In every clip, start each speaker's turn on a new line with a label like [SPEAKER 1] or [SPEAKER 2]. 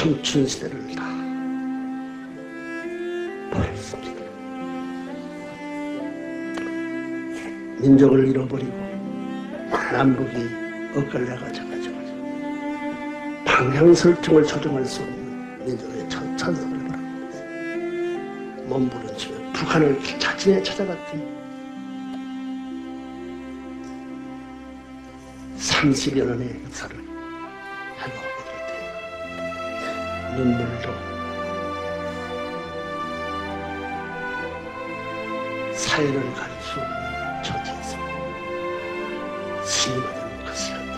[SPEAKER 1] 청춘 시대를 다 버렸습니다. 민족을 잃어버리고 남북이 엇갈려가져가지고 방향 설정을 조정할 수 없는 민족의 천- 찬성을 바랍니다. 몸부림치며 북한을 자진해 찾아갔더니 30여 년의 역사를 눈물도 사회를 갈수 없는 처지에서 신임하는 것이었다.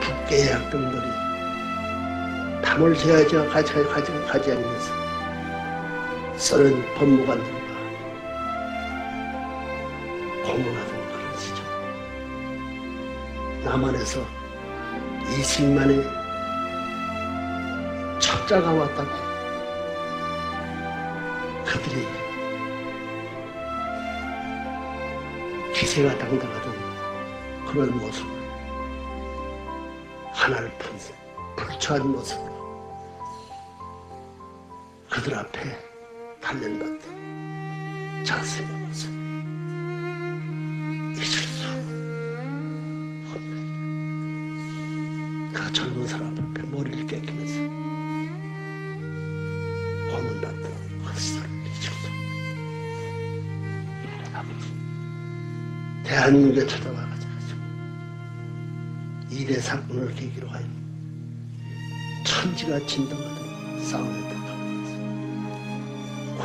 [SPEAKER 1] 북계의 학생들이 담을 세야지와 가지, 가지, 가지 않으면서 써는 법무관들과 고문하던 그런 시절. 남한에서 이승만의 첩자가 왔다고. 그들이 기세가 당당하던 그런 모습을 하나를 푼 불초한 모습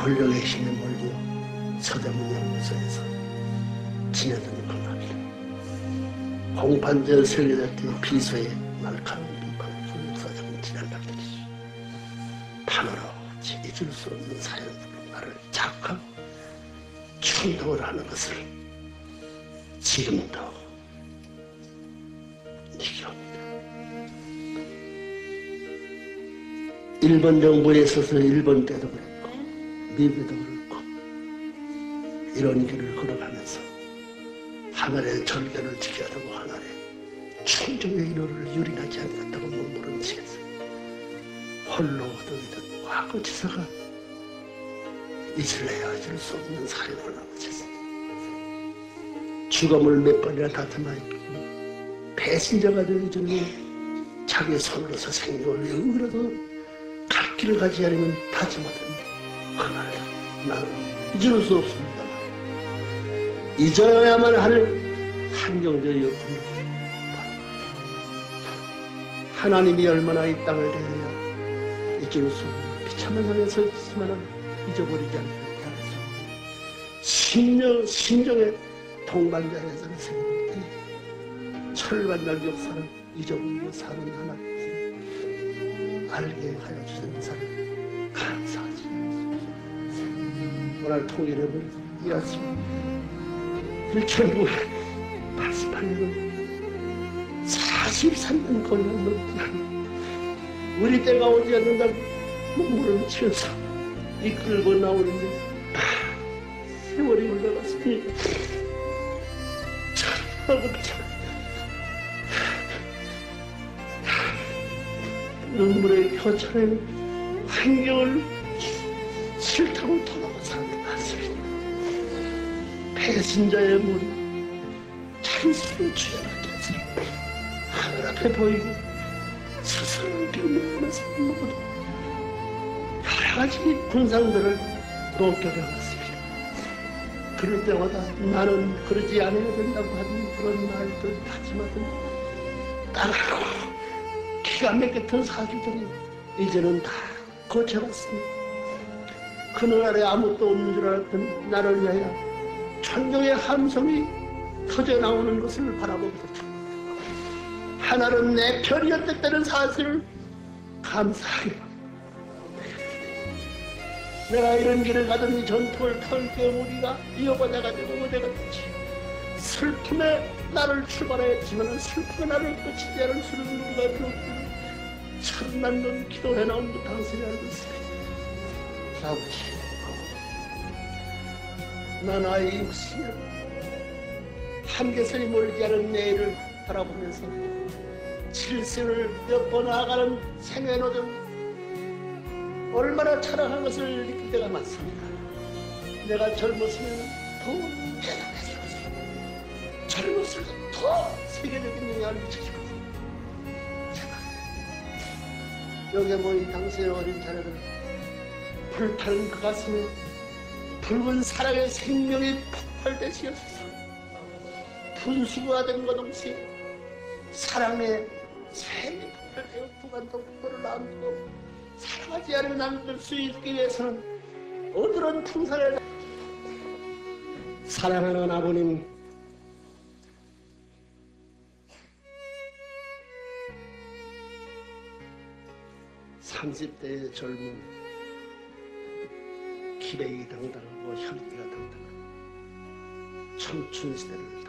[SPEAKER 1] 권력의 힘에 몰려 서대문 연구소에서 지내던 그날이 공판전 설계될 때 비서의 날카로운 비판을 역사적인 지난날들이 단어로 잊을 수 없는 사연으로 나를 자극하고 충동을 하는 것을 지금도 지켜옵니다. 일본 정부에 있어서 일본 때도 그렇 고 미국에도 그렇고 이런 길을 걸어가면서 하늘의 절개를 지켜야 되고 하늘의 충정의 인호를 유린하지 않겠다고 몸부림치면서 홀로 얻어이던 과거 지사가 잊을 수 없는 하고 있습니다. 죽음을 몇 번이나 다듬어 있고 배신자가 되기 전에 자기 손으로서 생명을 영으로도 갈 길을 가지 않으면 다짐하던 잊을 수 없습니다. 잊어야만 할 한경제였군요. 하나님이 얼마나 이 땅을 대하여 잊을 수 없는 비참한 상에서 있지만 잊어버리지 없는 신령, 신정의 동반자에서는 생각할 때 철반날 역사를 잊어버리고 사는 하나님을 알게 하여 주신 은사를 감사하 지 오늘 통일해버린 이 아침 1988년은 43년 걸려 넘지 우리 때가 오지 않는다고 눈물을 치면서 이끌고 나오는데 아, 세월이 흘러갔으니 참하고 참 눈물의 표천에 환경을 신자의 찬스를 취하게 해서 하늘 앞에 보이고 스스로를 비웃는 모습을 여러 가지 군상들을 목격해봤습니다. 그럴 때마다 나는 그러지 않아야 된다고 하는 그런 말들 다짐하던 따라고 기가 막혔던 사주들이 이제는 다 고쳐갔습니다. 그날에 아무것도 없는 줄 알았던 나를 위하여 천정의 함성이 터져 나오는 것을 바라보게 됐다. 하나는 내 편이었다는 사실을 감사하게 내가 이런 길을 가던 이 전통을 털게 우리가 이어받아가지고 무대가 됐지 슬픔에 나를 출발했지만 슬픔에 나를 끝이지 않을 수는 누가 들었기를 천만 번 기도해 나온 그 당신이 알고 있습니다 아버지 난 아이 60년 한계선이 멀지 않은 내일을 바라보면서 칠세를 몇번 나아가는 생애노정 얼마나 찬란한 것을 느낄 때가 많습니다. 내가 젊었으면 더 대단했을 것이고 젊었으면 더 세계적인 영향을 미쳤을 것이고 여기에 모인 당시의 어린 자녀들 불타는 그 가슴에 붉은 사랑의 생명이 폭발되시옵소서. 분수가 된것 동시에 사랑의 샘이 폭발되어 두간도 그거를 안고 사랑하지 않으면 남길 수 있기 위해서는 어드런 풍선을 사랑하는 아버님. 30대의 젊은 기백이 당당하고 혈기가 당당한 청춘 시대를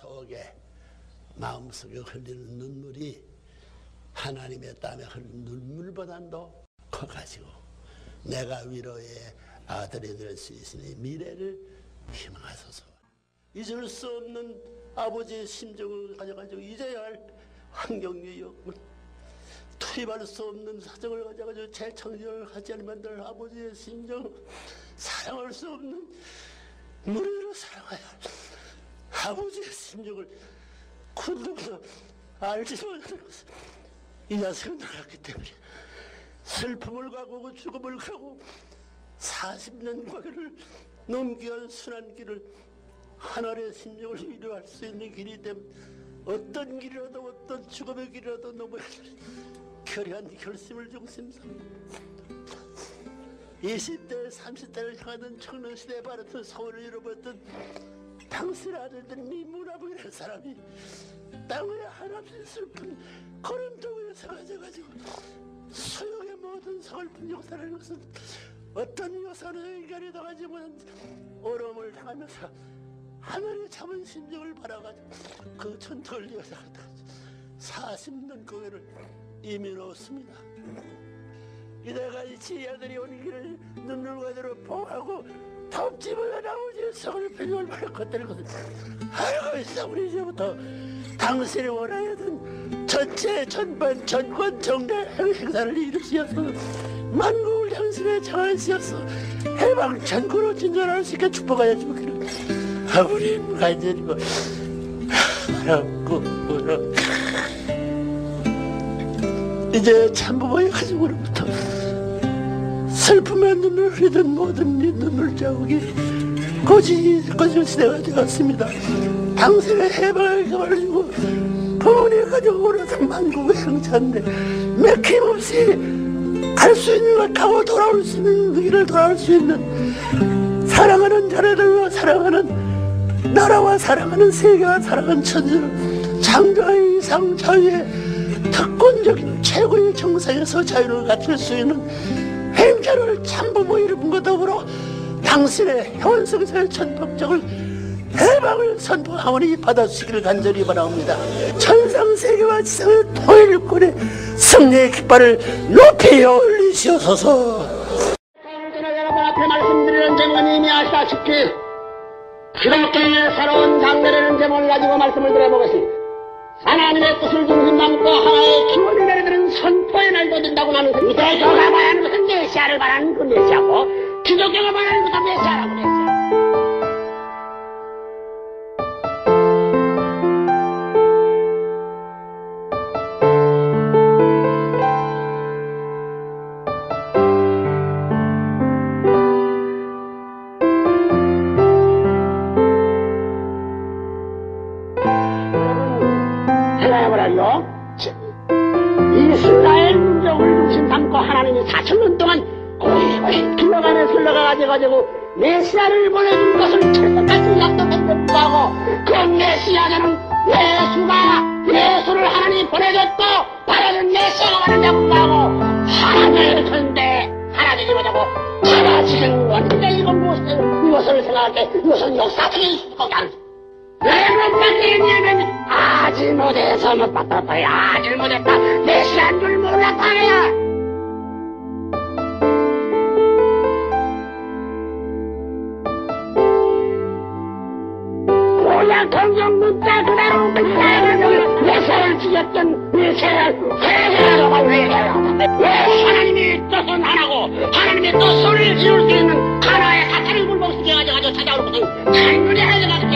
[SPEAKER 1] 속에 마음속에 흘리는 눈물이 하나님의 땀에 흘린 눈물보다도 커가지고 내가 위로의 아들이 될 수 있으니 미래를 희망하소서. 잊을 수 없는 아버지의 심정을 가져가지고 잊어야 할 환경의 욕을 투입할 수 없는 사정을 가져가지고 재창조를 하지 않으면 될 아버지의 심정 사랑할 수 없는 무리로 사랑하여 아버지의 심정을 군동도 알지 못하는 것은 이 자식은 나갔기 때문에 슬픔을 가고 죽음을 가고 40년 과거를 넘겨온 순한 길을 하나님의 심정을 위로할 수 있는 길이 됨. 어떤 길이라도 어떤 죽음의 길이라도 넘어야 될 결의한 결심을 중심 삼는 20대 30대를 향하던 청년 시대에 바랐던 소원을 이뤄봤던 당신 아들들이 미문화부이라는 사람이 땅에 한없이 슬픈 걸음도 위에 서가져가지고 수용의 모든 서글픈 역사라는 것은 어떤 역사는 인간이 당하지 못한 어려움을 당하면서 하늘의 참은 심정을 바라가지고 그 전투를 이어나갔다 40년 고개를 이미 놓습니다. 이래가 이 지혜들이 온 길을 눈물 그대로 봉하고 아버지의 성을 펴을 바라 걷다는 것은 알고 있어 우리 이제부터 당신이 원하였던 전체 전반 전권 정례 행사를 이루시어서 만국을 당신의 장안시어서 해방 전구로 진전할 수 있게 축복하여 주기를. 아버님 간절히고 바라고 바라. 이제 참부모의 가족으로부터 슬픔의 눈을 흘리던 모든 이 눈물 자국이 거짓 시대가 되었습니다. 당신의 해방을 가르치고 부모님 가족으로서 만국의 행차인데 맥힘없이 갈 수 있는 걸 가고 돌아올 수 있는 그 길을 돌아올 수 있는 사랑하는 자녀들과 사랑하는 나라와 사랑하는 세계와 사랑하는 천지를 창조의 이상 자유의 특권적인 최고의 정상에서 자유를 갖출 수 있는 행자를 참부모 이름과 더불어 당신의 현성사의 천법적을 해방을 선포하오니 받아주시기를 간절히 바라옵니다. 천상세계와 지상의 통일권의 승리의 깃발을 높이 올리시옵소서.
[SPEAKER 2] 저는 여러분 앞에 말씀드리는 제목은 이미 아시다시피 기독교의 새로운 장르라는 제목을 가지고 말씀을 드려보겠습니다. 하나님의 뜻을 중심 담고 하나의 기원을 선포의 날도 된다고 나는 유대교가 말하는 것은 메시아를 말하는 그 메시아고 기독교가 말하는 것은 메시아라고 메시아. 생각해보라요. 이스라엘 민족을 중심 담고 하나님이 4천년 동안 고이고이 길러가며 흘러가가지고 메시아를 보내준 것을 철석같이 약속했는데 불구하고 그 메시아는 예수가 예수를 하나님이 보내줬고 바라는 메시아가 왔는데 불구하고 하나님을 전대 하나님이 뭐냐고 사라지는 원인데 이건 무엇이에요? 이것을 생각할 때 이것은 역사적인 안 돼. 왜못 받겠냐면 아직 못해서 못 받다 봐야. 아직 못했다. 메시아인 줄 몰랐다 야 고향 동정 문자 그대로 그대로 메시아를 죽였던 메시아를 회개하라고 회개하라 왜 하나님의 뜻은 하나고 하나님의 뜻을 이룰 수 있는 하나의 사탄을 굴복시켜 가지고 찾아올 것은 단순히 하나가 때문에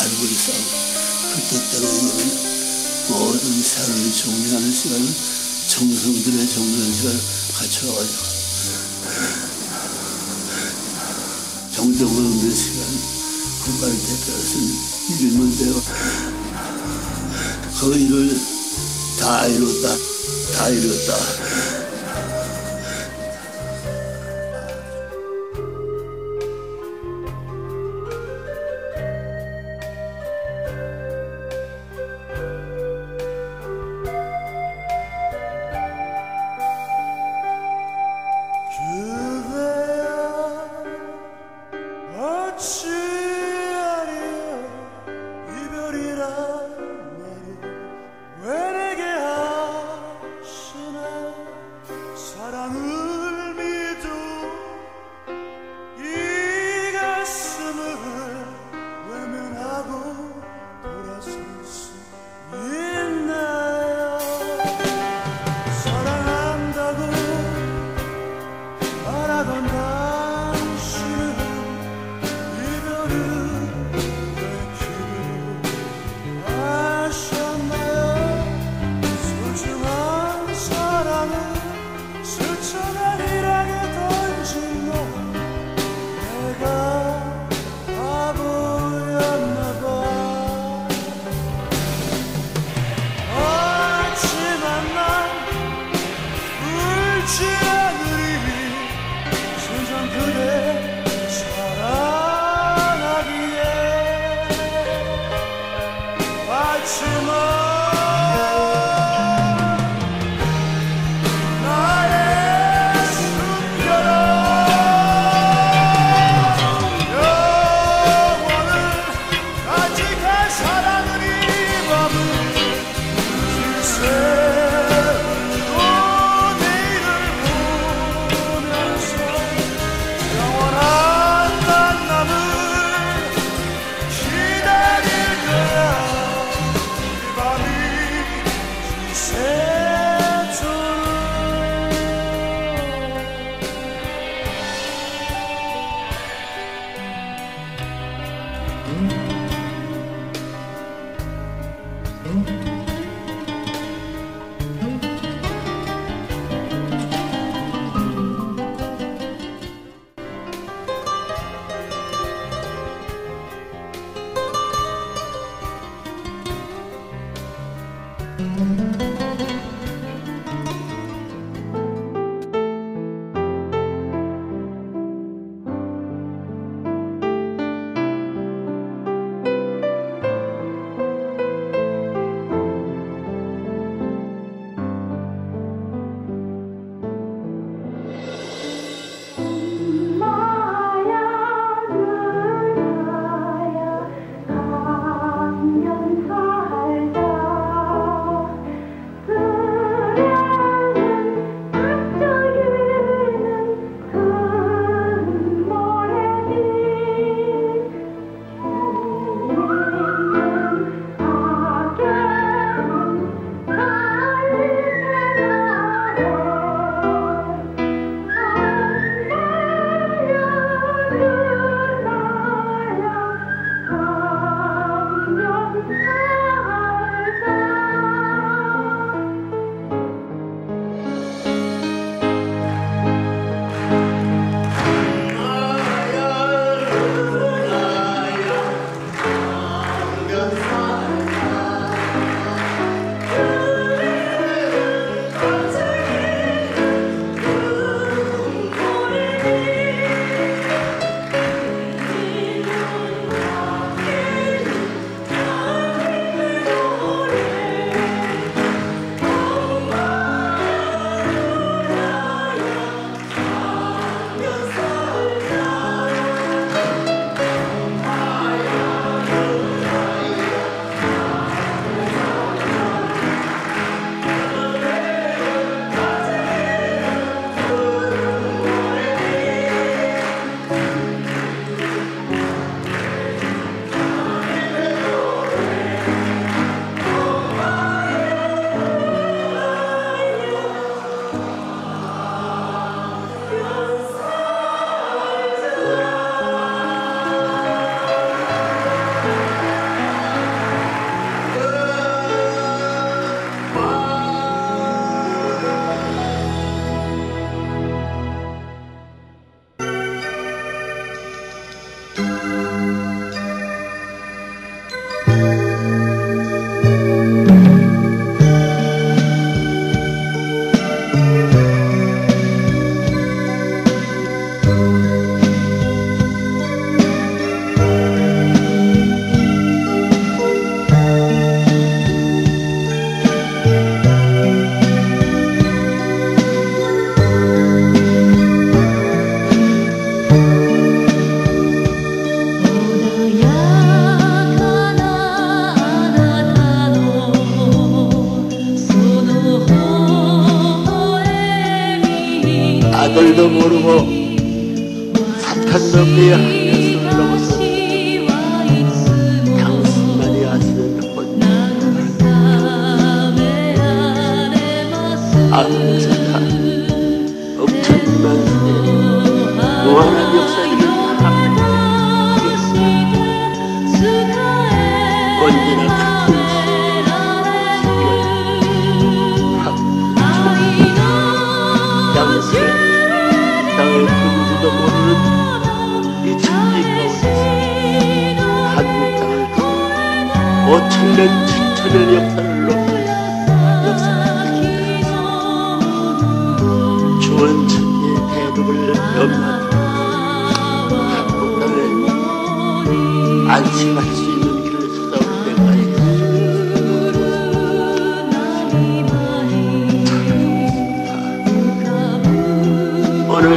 [SPEAKER 1] 알고 있사오니 그 뜻대로 이는 모든 사람을 정리하는 시간은 정성들의 정리하는 시간을 갖춰가지고 정적으로 없는 시간 그말 대표해서는 이르면 되어 그 일을 다 이뤘다 다 이뤘다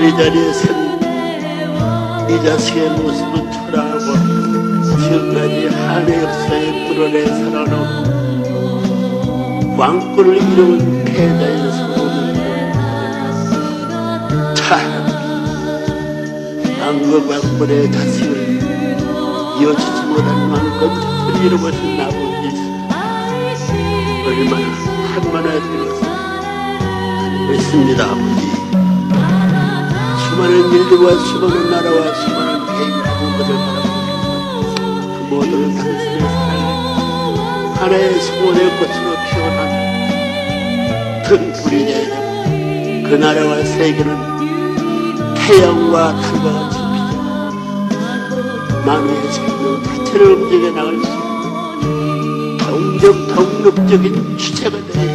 [SPEAKER 1] 오늘 이 자리에서 이 자식의 모습은 초라하고 지금까지 한해 역사에 불어내 살아놓은 왕권을 이루은 패자의 소원을 참 왕국 왕권의 자식을 이어주지 못한 왕권 자식을 이루어진 아버지 얼마나 믿습니다. 아버지 수많은 일들과 수많은 나라와 수많은 개인 가정들을 바라보면서 그 모두를 당신의 사랑에 하나의 소원의 꽃으로 피어난 등불이 되어 그 나라와 세계는 태양과 달과 같이 비춰 만우의 생명 자체를 움직여 나갈 수 있는 동적 독립적인 주체가 되어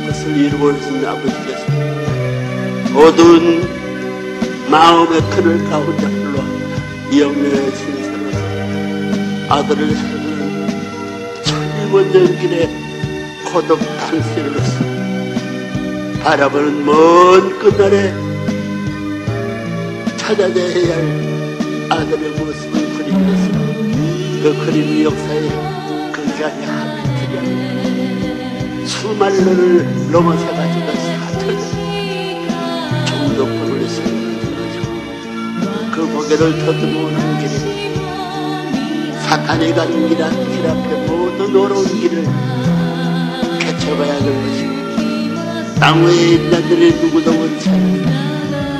[SPEAKER 1] 그것을 이루어진 아버지께서 어두운 마음의 큰을 가운데 흘러 영령의 신사로서 아들을 살리는 천리원전 길에 고독 당신으로서 바라보는 먼 끝날에 찾아내야 할 아들의 모습을 그리면서 그 그림 역사에 그 자리에 하늘들이 아니라 수만 년을 넘어서 가지고 사천 종족권을 세워가지고 그 고개를 더듬어오는 길에 사탄이 가는 길, 앞- 길 앞에 모든 어려운 길을 개척해야 될 것이고 땅 위에 자들의 누구도 원치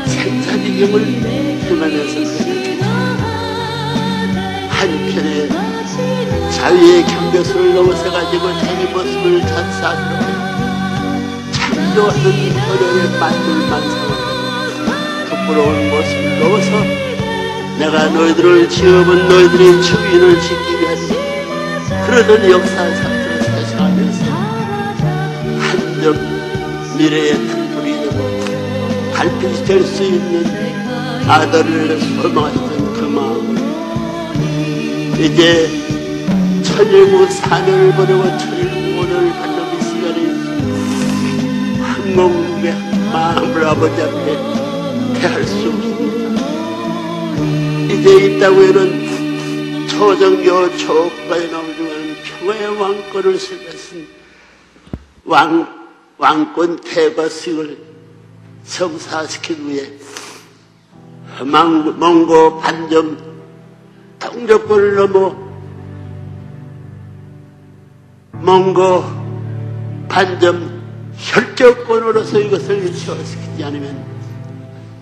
[SPEAKER 1] 생사지경을 그렇게 한편에 자유의 경계선을 넘어서가지고 자기 모습을 찬사하도록 창조하는 어려의 만물 만상을 부끄러운 모습을 넘어서 내가 너희들을 지어본 너희들의 주인을 지키기 위해서 그러던 역사상들을 세상하면서 한점 미래의 등불이 되고 달빛이 될 수 있는 아들을 소망했던 그 마음을 이제 천일구 사년을 보내고 천일구 오늘 받는 이 시간에 한공국의 마음을 아버지 앞에 대할 수 없습니다. 이제 이 땅에는 초정교 초국가에 나오지만 평화의 왕권을 세웠은 왕, 왕권 성사시키기 위해 망- 몽고 반점 통조권을 넘어 몽고 반점 혈족권으로서 이것을 일치화시키지 않으면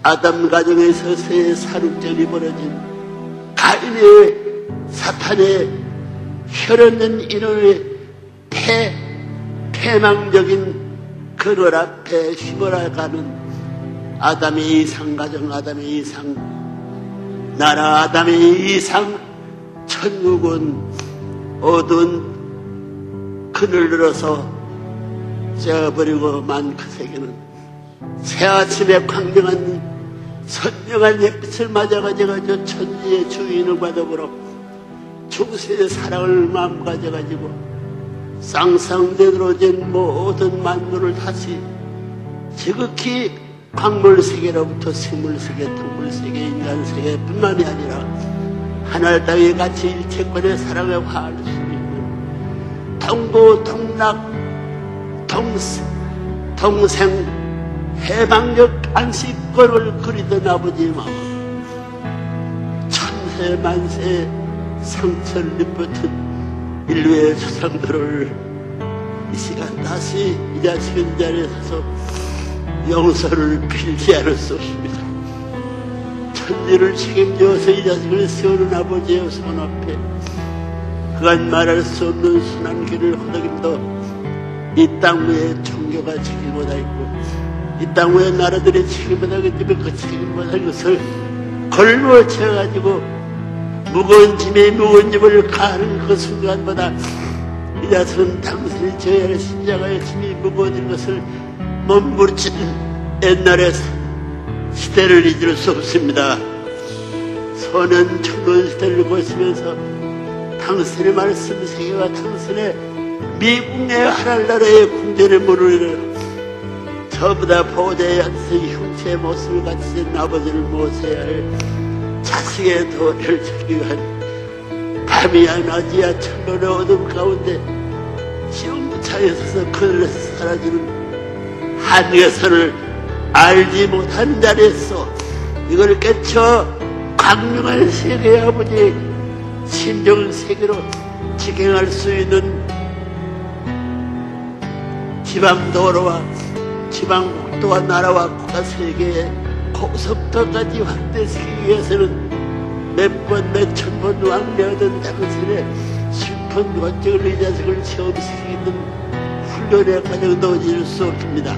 [SPEAKER 1] 아담 가정에서의 사륙전이 벌어진 가인의 사탄의 혈없는 인원의 폐, 패망적인 그걸 앞에 휘몰아가는 아담의 이상 가정 아담의 이상 나라 아담의 이상 천국은 어두운 그늘 들어서 째어버리고 만 그 세계는 새 아침에 광명한 선명한 햇빛을 맞아가지고 저 천지의 주인과 더불어 중세의 사랑을 마음 가져가지고 쌍쌍대로 된 모든 만물을 다시 지극히 광물 세계로부터 생물 세계, 동물 세계, 인간 세계뿐만이 아니라 하늘 땅에 같이 일체권의 사랑에 화할 수 있는 동고 동락 동생, 동생 해방적 안식권을 그리던 아버지의 마음 천세 만세 상처를 입었던 인류의 조상들을 이 시간 다시 이 자식은 이 자리에 서서 용서를 빌지 않을 수 없습니다. 천지를 책임져서 이 자식을 세우는 아버지의 손 앞에 그간 말할 수 없는 순한 길을 허덕임도 이 땅 위에 종교가 책임보다 있고 이땅 위에 나라들의 있기 때문에 그 책임보다 이것을 걸머채가지고 무거운 짐에 무거운 짐을 가는 그 순간보다 이 자식은 당신이 져야 할 신자가의 짐이 무거워진 것을 몸부림친 옛날의 시대를 잊을 수 없습니다. 소년 청년 시대를 거치면서 당신의 말씀 세계와 당신의 미국의 하늘나라의 궁전의 문을 저보다 한승 흉체의 모습을 갖춘 아버지를 모셔야 할 자식의 도리를 지키기 위한 밤이야 낮이야 천년의 어둠 가운데 지옥무차에 서서 그늘에서 사라지는 한계선을 알지 못한 자리에서 이걸 깨쳐 강력한 세계의 아버지 신정 세계로 직행할 수 있는 지방도로와 지방국도와 나라와 국가 세계의 고속도까지 확대시키기 위해서는 몇 번, 몇 천 번 왕래하던 당신의 슬픈 원정을 이 자식을 체험시키는 훈련의 과정도 잊을 수 없습니다.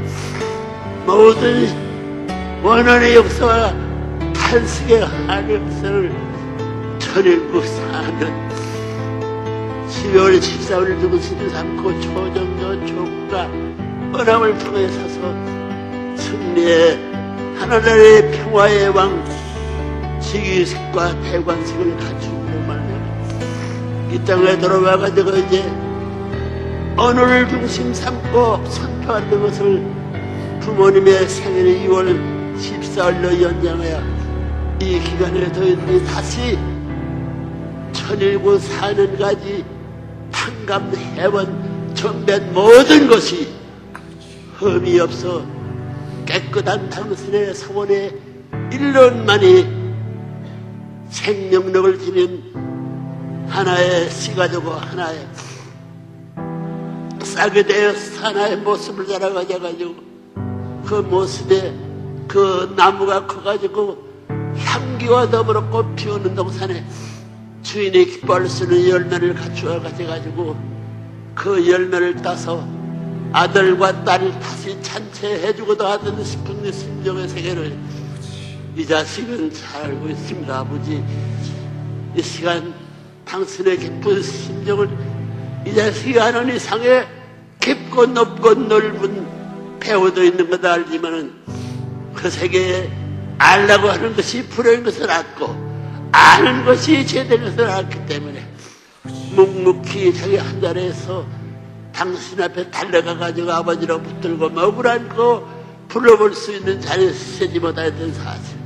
[SPEAKER 1] 모든 원한의 역사와 탄식의 한의 역사를 천일국 사는 12월 14일 누구 시를 삼고 초정조 조국가 언함을 통해 서서 승리의 하나나라의 평화의 왕 지기식과 대관식을 갖추고 말이야 이 땅에 돌아와가지고 이제 언어를 중심 삼고 선포하는 것을 부모님의 생일이 2월 14일로 연장하여 이 기간에 저희들이 다시 천일구 사는까지 탕감, 해원, 정변 모든 것이 흠이 없어 깨끗한 당신의 소원의 일론만이 생명력을 지닌 하나의 씨가 되고 하나의 싹이 되어 하나의 모습을 자라가져가지고 그 모습에 그 나무가 커가지고 향기와 더불어 꽃 피우는 동산에 주인이 기뻐할 수 있는 열매를 갖추어 가져가지고 그 열매를 따서 아들과 딸을 다시 찬채해주고도 하던 싶은 이 심정의 세계를 이 자식은 잘 알고 있습니다, 아버지. 이 시간 당신의 깊은 심정을 이 자식이 아는 이상의 깊고 높고 넓은 배우도 있는 것도 알지만은 그 세계에 알라고 하는 것이 불효인 것을 알고 아는 것이 제대로 것을 알기 때문에 묵묵히 자기 한 자리에서 당신 앞에 달려가 가지고 아버지로 붙들고 먹을 안고 불러볼 수 있는 자리에 서지 못했던 사실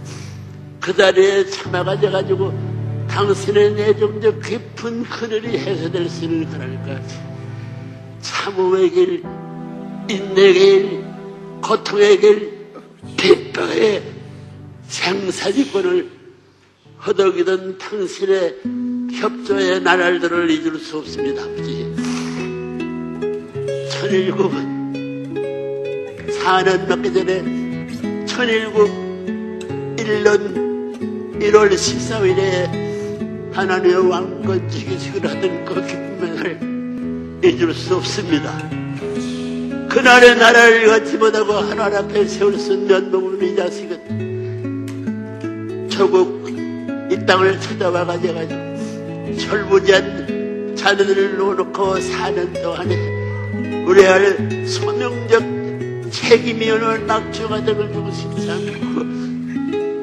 [SPEAKER 1] 그 자리에 참아가져 가지고 당신의 내정적 깊은 그늘이 해소될 수 있는 그러니까 참음의 길 인내의 길 고통의 길 핍박의 생사지권을 허덕이던 당신의 협조의 나날들을 잊을 수 없습니다, 아버지. 천일국 사년 몇개 전에 천일국 1년 1월 14일에 하나님의 왕권 지기식을 하던 그 기쁨을 잊을 수 없습니다. 그날의 나라를 갖지 못하고 하나님 앞에 세울 수 있는 면목은 이 자식은 조국 이 땅을 찾아와 가져가지고 철부지한 자녀들을 놓고 사는 동안에 우리 할 소명적 책임이온을 막주가 되는 것이 않고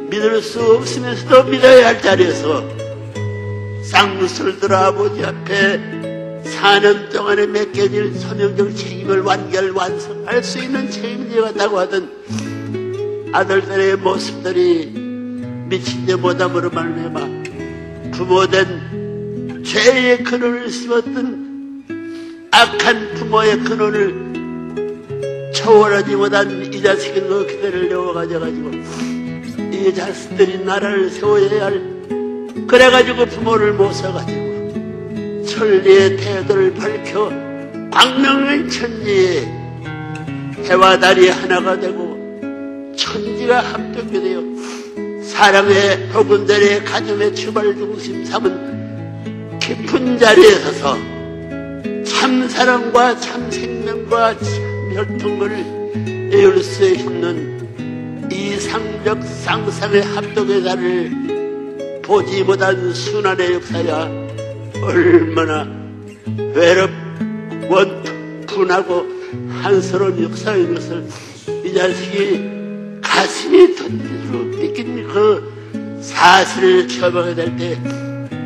[SPEAKER 1] 믿을 수 없으면서도 믿어야 할 자리에서 쌍무술 들어 아버지 앞에 4년 동안에 맡겨질 소명적 책임을 완결 완성할 수 있는 책임이 왔다고 하던 아들들의 모습들이 미친 데 못함으로 말미암아 부모된 죄의 근원을 심었던 악한 부모의 근원을 초월하지 못한 이 자식이 너 그대를 내어 가져가지고 이 자식들이 나라를 세워야 할 그래가지고 부모를 못 써가지고 천리의 태도를 밝혀 광명의 천지에 해와 달이 하나가 되고 천지가 합동이 되어 사람의 혹은들의 가정의 주발 중심 삼은 깊은 자리에 서서 참 사랑과 참 생명과 참 혈통을 이룰 수 있는 이상적 상상의 합동의 자를 보지 못한 순환의 역사야 얼마나 외롭고 분하고 한스러운 역사인 것을 이 자식이 가슴이 던지로 느낀 그 사실을 처방해 될때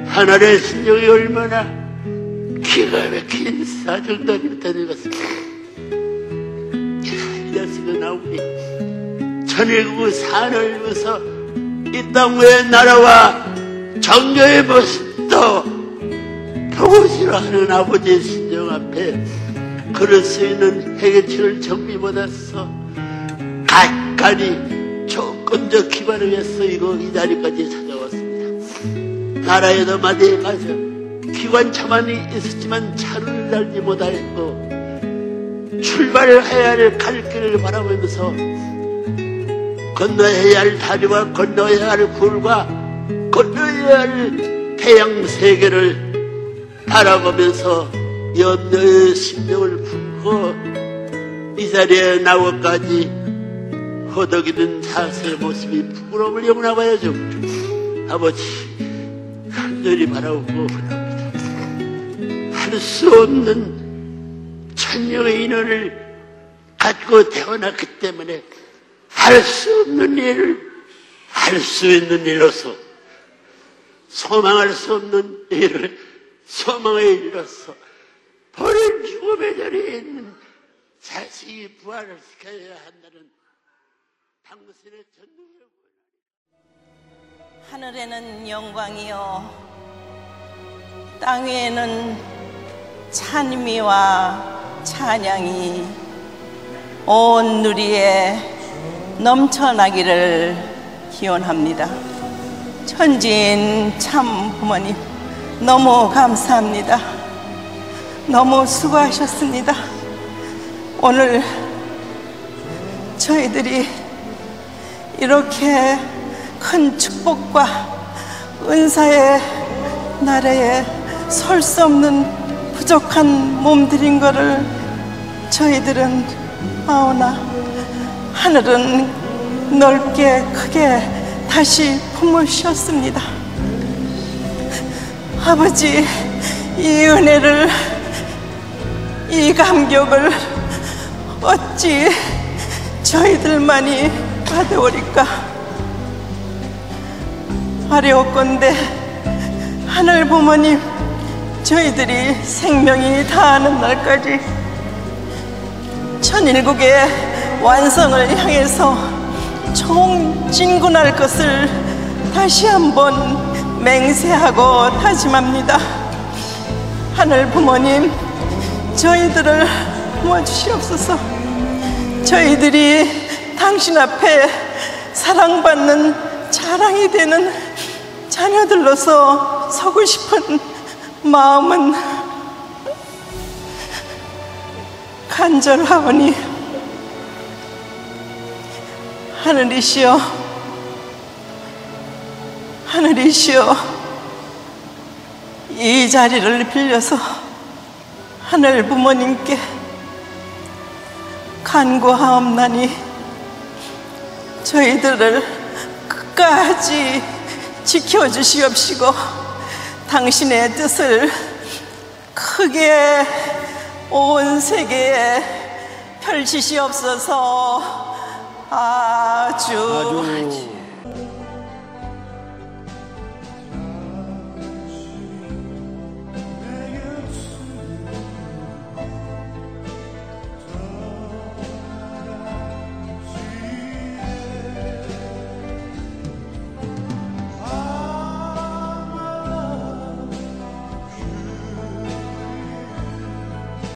[SPEAKER 1] 하늘의 신령이 얼마나 기가 막힌 사정단이었다는 것을 이 자식은 나오니 전일국 산을 위해서 이 땅의 나라와 정교의 모습도 보고 싫어하는 아버지의 신정 앞에 그럴 수 있는 해결치를 정비받아서 간간히 조건적 기반을 위해서 이거 이 자리까지 찾아왔습니다. 나라에도 마대에 가서 기관 차만이 있었지만 차를 달지 못하였고 출발을 해야 할 갈 길을 바라보면서 건너야 할 다리와 건너야 할 굴과 건너야 할 태양 세계를 바라보면서 염려의 심령을 품고 이 자리에 나와까지 허덕이는 자세의 모습이 부끄러움을 영나 봐야죠. 아버지 간절히 원합니다. 할 수 없는 천명의 인원을 갖고 태어났기 때문에 할 수 없는 일을 할 수 있는 일로서 소망할 수 없는 일을 소망의 일로서 버린 죽음의 자리에 있는 자식이 부활을 시켜야 한다는 당신의 전능의
[SPEAKER 3] 하늘에는 영광이요 땅 위에는 찬미와 찬양이 온 누리에 넘쳐나기를 기원합니다. 천지인 참 부모님 너무 감사합니다. 너무 수고하셨습니다. 오늘 저희들이 이렇게 큰 축복과 은사의 나라에 설 수 없는 부족한 몸들인 것을 저희들은 아오나 하늘은 넓게 크게 다시 품으셨습니다. 아버지 이 은혜를 이 감격을 어찌 저희들만이 받아오리까 아뢰옵건대 하늘 부모님 저희들이 생명이 다하는 날까지 천일국의 완성을 향해서 총진군할 것을 다시 한번 맹세하고 다짐합니다. 하늘 부모님 저희들을 도와주시옵소서. 저희들이 당신 앞에 사랑받는 자랑이 되는 자녀들로서 서고 싶은 마음은 간절하오니 하늘이시여 하늘이시여 이 자리를 빌려서 하늘 부모님께 간구하옵나니 저희들을 끝까지 지켜주시옵시고 당신의 뜻을 크게 온 세계에 펼치시옵소서. 아주,
[SPEAKER 4] 아주